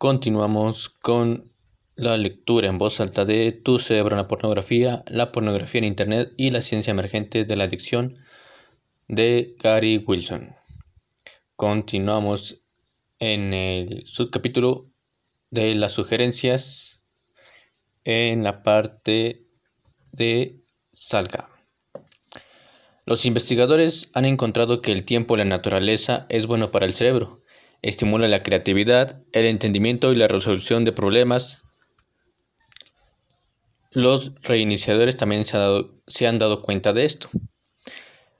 Continuamos con la lectura en voz alta de Tu cerebro en la pornografía, la pornografía en Internet y la ciencia emergente de la adicción de Gary Wilson. Continuamos en el subcapítulo de las sugerencias en la parte de Salga. Los investigadores han encontrado que el tiempo en la naturaleza es bueno para el cerebro estimula la creatividad, el entendimiento y la resolución de problemas. Los reiniciadores también se, han dado cuenta de esto.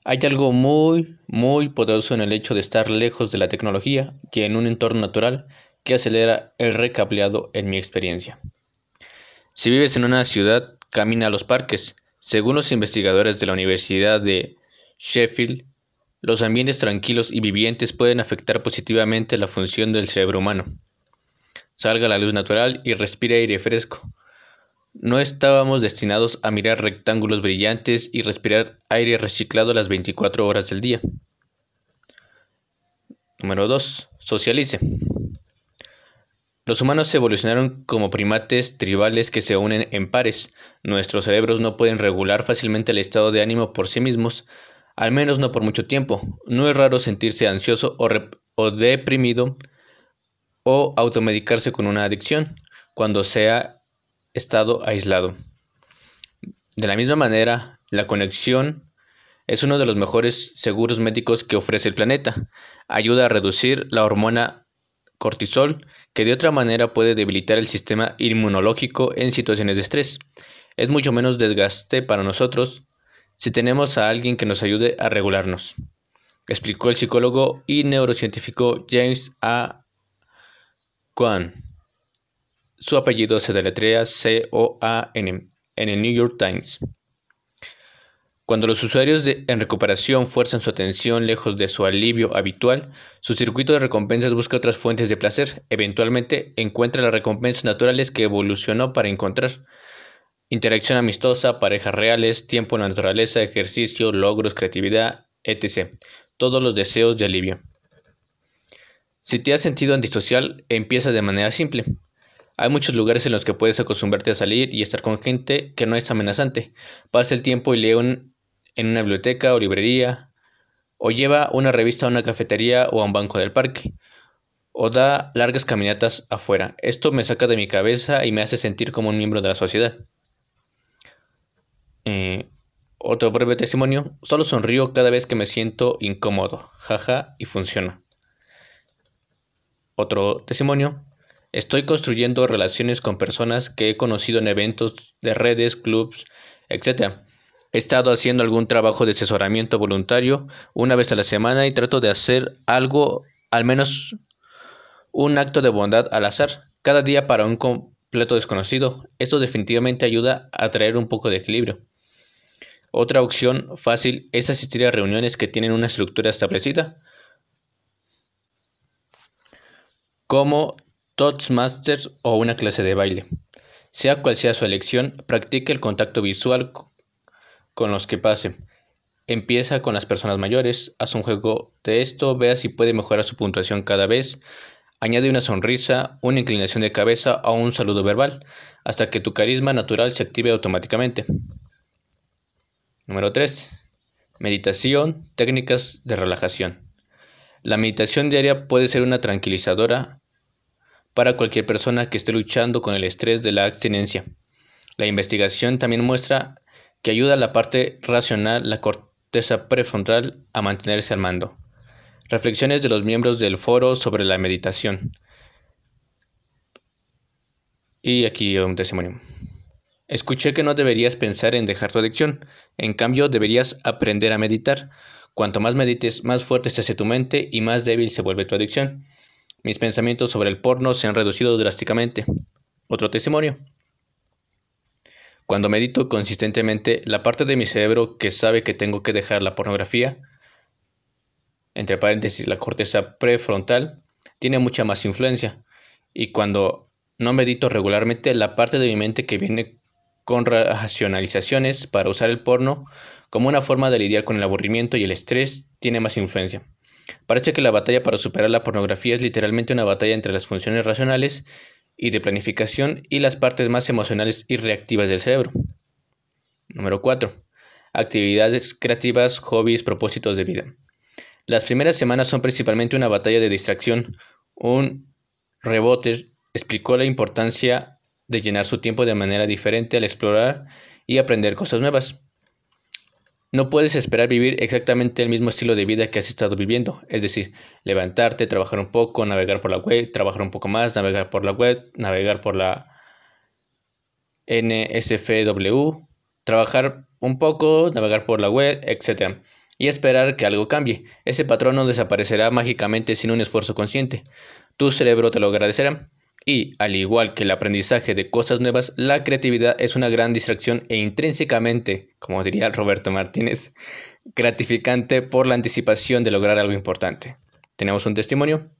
Hay algo muy, muy poderoso en el hecho de estar lejos de la tecnología que en un entorno natural que acelera el recableado en mi experiencia. Si vives en una ciudad, camina a los parques. Según los investigadores de la Universidad de Sheffield, los ambientes tranquilos y vivientes pueden afectar positivamente la función del cerebro humano. Salga la luz natural y respire aire fresco. No estábamos destinados a mirar rectángulos brillantes y respirar aire reciclado las 24 horas del día. Número 2. Socialice. Los humanos evolucionaron como primates tribales que se unen en pares. Nuestros cerebros no pueden regular fácilmente el estado de ánimo por sí mismos, al menos no por mucho tiempo. No es raro sentirse ansioso o, deprimido o automedicarse con una adicción cuando se ha estado aislado. De la misma manera, la conexión es uno de los mejores seguros médicos que ofrece el planeta. Ayuda a reducir la hormona cortisol, que de otra manera puede debilitar el sistema inmunológico en situaciones de estrés. Es mucho menos desgaste para nosotros si tenemos a alguien que nos ayude a regularnos, explicó el psicólogo y neurocientífico James A. Kwan. Su apellido se deletrea C-O-A-N en el New York Times. Cuando los usuarios en recuperación fuerzan su atención lejos de su alivio habitual, su circuito de recompensas busca otras fuentes de placer. Eventualmente encuentra las recompensas naturales que evolucionó para encontrar. Interacción amistosa, parejas reales, tiempo la naturaleza, ejercicio, logros, creatividad, etc. Todos los deseos de alivio. Si te has sentido antisocial, empieza de manera simple. Hay muchos lugares en los que puedes acostumbrarte a salir y estar con gente que no es amenazante. Pasa el tiempo y lee en una biblioteca o librería, o lleva una revista a una cafetería o a un banco del parque, o da largas caminatas afuera. Esto me saca de mi cabeza y me hace sentir como un miembro de la sociedad. Eh, otro breve testimonio. Solo sonrío cada vez que me siento incómodo. Jaja, y funciona. Otro testimonio. Estoy construyendo relaciones con personas que he conocido en eventos de redes, clubs, etc. He estado haciendo algún trabajo de asesoramiento voluntario una vez a la semana y trato de hacer algo, al menos un acto de bondad al azar, cada día para un completo desconocido. Esto definitivamente ayuda a traer un poco de equilibrio. Otra opción fácil es asistir a reuniones que tienen una estructura establecida, como Toastmasters o una clase de baile. Sea cual sea su elección, practique el contacto visual con los que pase. Empieza con las personas mayores, haz un juego de esto, vea si puede mejorar su puntuación cada vez, añade una sonrisa, una inclinación de cabeza o un saludo verbal, hasta que tu carisma natural se active automáticamente. Número 3. Meditación, técnicas de relajación. La meditación diaria puede ser una tranquilizadora para cualquier persona que esté luchando con el estrés de la abstinencia. La investigación también muestra que ayuda a la parte racional, la corteza prefrontal, a mantenerse al mando. Reflexiones de los miembros del foro sobre la meditación. Y aquí un testimonio. Escuché que no deberías pensar en dejar tu adicción, en cambio deberías aprender a meditar. Cuanto más medites, más fuerte se hace tu mente y más débil se vuelve tu adicción. Mis pensamientos sobre el porno se han reducido drásticamente. Otro testimonio. Cuando medito consistentemente, la parte de mi cerebro que sabe que tengo que dejar la pornografía, entre paréntesis la corteza prefrontal, tiene mucha más influencia. Y cuando no medito regularmente, la parte de mi mente que viene con racionalizaciones para usar el porno como una forma de lidiar con el aburrimiento y el estrés tiene más influencia. Parece que la batalla para superar la pornografía es literalmente una batalla entre las funciones racionales y de planificación y las partes más emocionales y reactivas del cerebro. Número 4. Actividades creativas, hobbies, propósitos de vida. Las primeras semanas son principalmente una batalla de distracción. Un rebote explicó la importancia de llenar su tiempo de manera diferente al explorar y aprender cosas nuevas. No puedes esperar vivir exactamente el mismo estilo de vida que has estado viviendo, es decir, levantarte, trabajar un poco, navegar por la web, trabajar un poco más, navegar por la web, navegar por la NSFW, trabajar un poco, navegar por la web, etc. Y esperar que algo cambie. Ese patrón no desaparecerá mágicamente sin un esfuerzo consciente. Tu cerebro te lo agradecerá. Y, al igual que el aprendizaje de cosas nuevas, la creatividad es una gran distracción e intrínsecamente, como diría Roberto Martínez, gratificante por la anticipación de lograr algo importante. Tenemos un testimonio.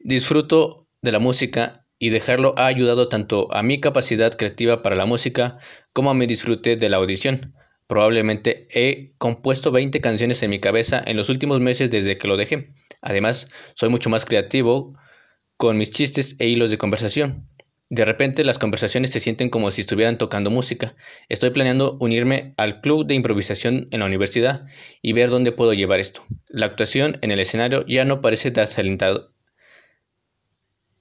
Disfruto de la música y dejarlo ha ayudado tanto a mi capacidad creativa para la música como a mi disfrute de la audición. Probablemente he compuesto 20 canciones en mi cabeza en los últimos meses desde que lo dejé. Además, soy mucho más creativo con mis chistes e hilos de conversación. De repente las conversaciones se sienten como si estuvieran tocando música. Estoy planeando unirme al club de improvisación en la universidad y ver dónde puedo llevar esto. La actuación en el escenario ya no parece desalentado,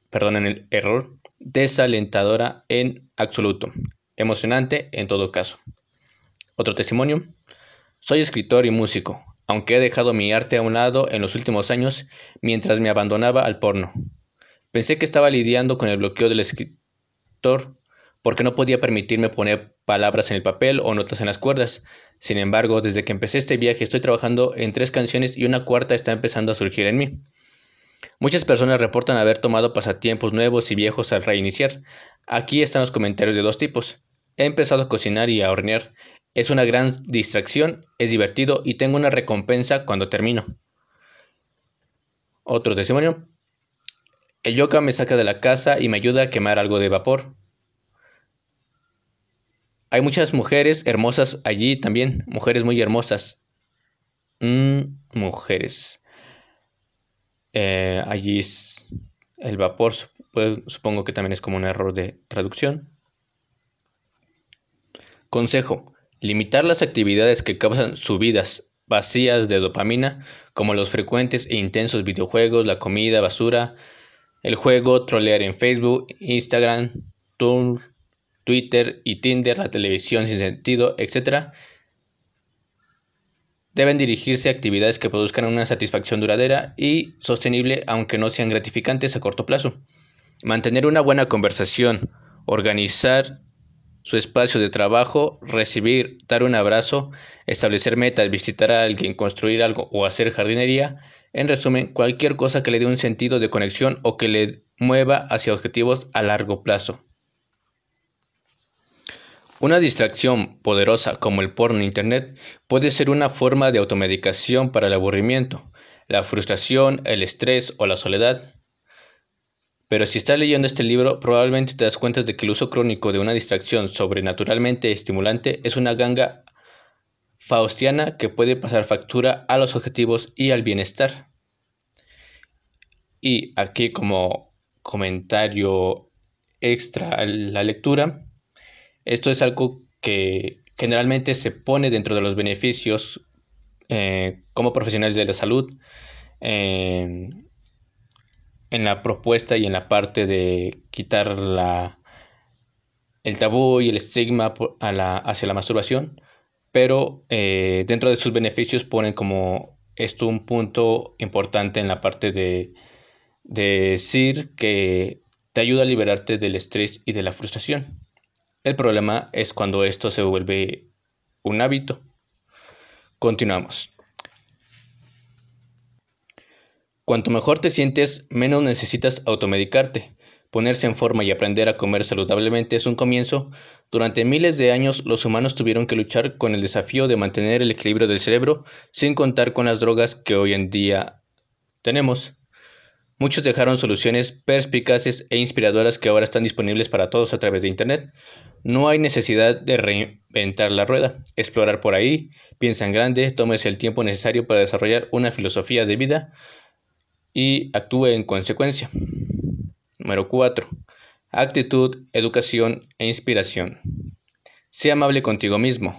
perdón, en el error, desalentadora en absoluto. Emocionante en todo caso. Otro testimonio. Soy escritor y músico, aunque he dejado mi arte a un lado en los últimos años mientras me abandonaba al porno. Pensé que estaba lidiando con el bloqueo del escritor porque no podía permitirme poner palabras en el papel o notas en las cuerdas. Sin embargo, desde que empecé este viaje estoy trabajando en tres canciones y una cuarta está empezando a surgir en mí. Muchas personas reportan haber tomado pasatiempos nuevos y viejos al reiniciar. Aquí están los comentarios de dos tipos. He empezado a cocinar y a hornear. Es una gran distracción, es divertido y tengo una recompensa cuando termino. Otro testimonio. El yoga me saca de la casa y me ayuda a quemar algo de vapor. Hay muchas mujeres hermosas allí también, mujeres muy hermosas. Mm, mujeres. Eh, allí es el vapor, supongo que también es como un error de traducción. Consejo. Limitar las actividades que causan subidas vacías de dopamina, como los frecuentes e intensos videojuegos, la comida, basura, el juego, trolear en Facebook, Instagram, Twitter y Tinder, la televisión sin sentido, etc. Deben dirigirse a actividades que produzcan una satisfacción duradera y sostenible, aunque no sean gratificantes a corto plazo. Mantener una buena conversación, organizar su espacio de trabajo, recibir, dar un abrazo, establecer metas, visitar a alguien, construir algo o hacer jardinería en resumen, cualquier cosa que le dé un sentido de conexión o que le mueva hacia objetivos a largo plazo. Una distracción poderosa como el porno internet puede ser una forma de automedicación para el aburrimiento, la frustración, el estrés o la soledad. Pero si estás leyendo este libro, probablemente te das cuenta de que el uso crónico de una distracción sobrenaturalmente estimulante es una ganga faustiana que puede pasar factura a los objetivos y al bienestar. Y aquí como comentario extra a la lectura, esto es algo que generalmente se pone dentro de los beneficios eh, como profesionales de la salud eh, en la propuesta y en la parte de quitar la, el tabú y el estigma hacia la masturbación pero eh, dentro de sus beneficios ponen como esto un punto importante en la parte de, decir que te ayuda a liberarte del estrés y de la frustración. El problema es cuando esto se vuelve un hábito. Continuamos. Cuanto mejor te sientes, menos necesitas automedicarte. Ponerse en forma y aprender a comer saludablemente es un comienzo. Durante miles de años los humanos tuvieron que luchar con el desafío de mantener el equilibrio del cerebro sin contar con las drogas que hoy en día tenemos. Muchos dejaron soluciones perspicaces e inspiradoras que ahora están disponibles para todos a través de Internet. No hay necesidad de reinventar la rueda, explorar por ahí, piensa en grande, tómese el tiempo necesario para desarrollar una filosofía de vida y actúe en consecuencia. Número 4. Actitud, educación e inspiración. Sea amable contigo mismo.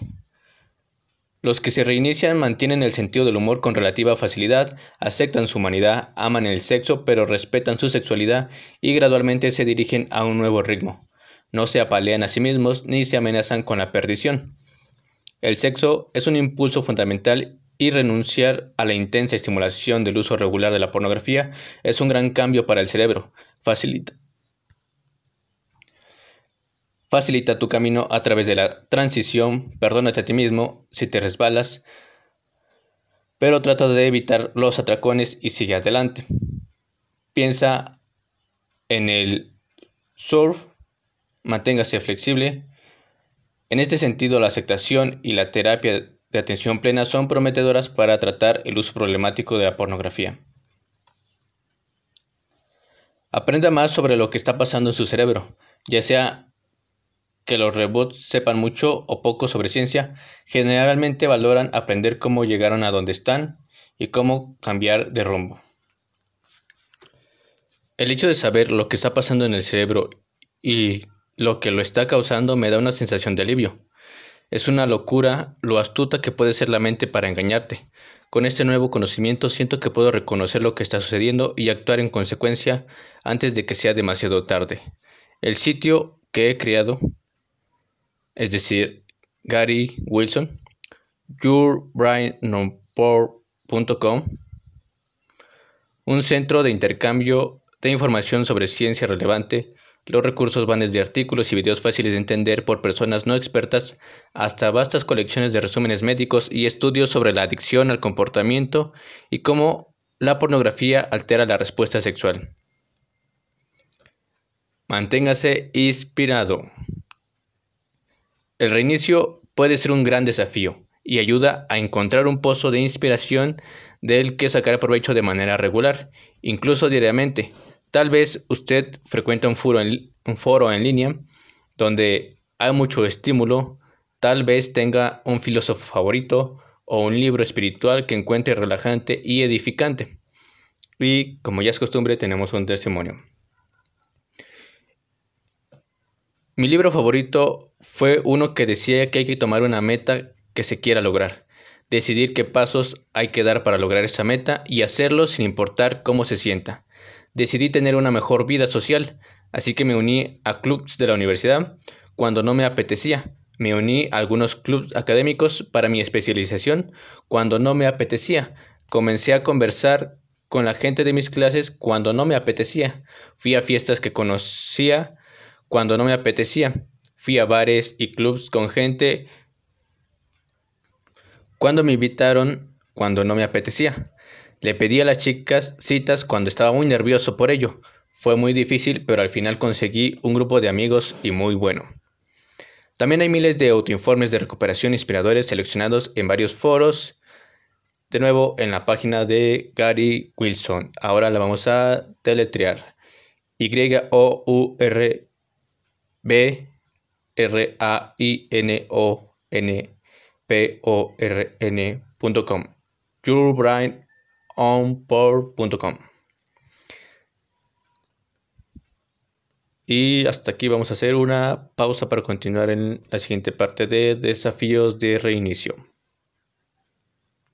Los que se reinician mantienen el sentido del humor con relativa facilidad, aceptan su humanidad, aman el sexo, pero respetan su sexualidad y gradualmente se dirigen a un nuevo ritmo. No se apalean a sí mismos ni se amenazan con la perdición. El sexo es un impulso fundamental y renunciar a la intensa estimulación del uso regular de la pornografía es un gran cambio para el cerebro. Facilita Facilita tu camino a través de la transición, perdónate a ti mismo si te resbalas, pero trata de evitar los atracones y sigue adelante. Piensa en el surf, manténgase flexible. En este sentido, la aceptación y la terapia de atención plena son prometedoras para tratar el uso problemático de la pornografía. Aprenda más sobre lo que está pasando en su cerebro, ya sea que los robots sepan mucho o poco sobre ciencia, generalmente valoran aprender cómo llegaron a donde están y cómo cambiar de rumbo. El hecho de saber lo que está pasando en el cerebro y lo que lo está causando me da una sensación de alivio. Es una locura lo astuta que puede ser la mente para engañarte. Con este nuevo conocimiento siento que puedo reconocer lo que está sucediendo y actuar en consecuencia antes de que sea demasiado tarde. El sitio que he creado es decir, Gary Wilson, un centro de intercambio de información sobre ciencia relevante. Los recursos van desde artículos y videos fáciles de entender por personas no expertas hasta vastas colecciones de resúmenes médicos y estudios sobre la adicción al comportamiento y cómo la pornografía altera la respuesta sexual. Manténgase inspirado. El reinicio puede ser un gran desafío y ayuda a encontrar un pozo de inspiración del que sacar provecho de manera regular, incluso diariamente. Tal vez usted frecuenta un foro en, un foro en línea donde hay mucho estímulo, tal vez tenga un filósofo favorito o un libro espiritual que encuentre relajante y edificante. Y como ya es costumbre, tenemos un testimonio. Mi libro favorito fue uno que decía que hay que tomar una meta que se quiera lograr, decidir qué pasos hay que dar para lograr esa meta y hacerlo sin importar cómo se sienta. Decidí tener una mejor vida social, así que me uní a clubs de la universidad cuando no me apetecía. Me uní a algunos clubs académicos para mi especialización cuando no me apetecía. Comencé a conversar con la gente de mis clases cuando no me apetecía. Fui a fiestas que conocía cuando no me apetecía. Fui a bares y clubs con gente cuando me invitaron cuando no me apetecía. Le pedí a las chicas citas cuando estaba muy nervioso por ello. Fue muy difícil, pero al final conseguí un grupo de amigos y muy bueno. También hay miles de autoinformes de recuperación inspiradores seleccionados en varios foros. De nuevo en la página de Gary Wilson. Ahora la vamos a deletrear. Y-O-U-R B R A I N O N P O R N.com yourbrainonport.com Y hasta aquí vamos a hacer una pausa para continuar en la siguiente parte de desafíos de reinicio.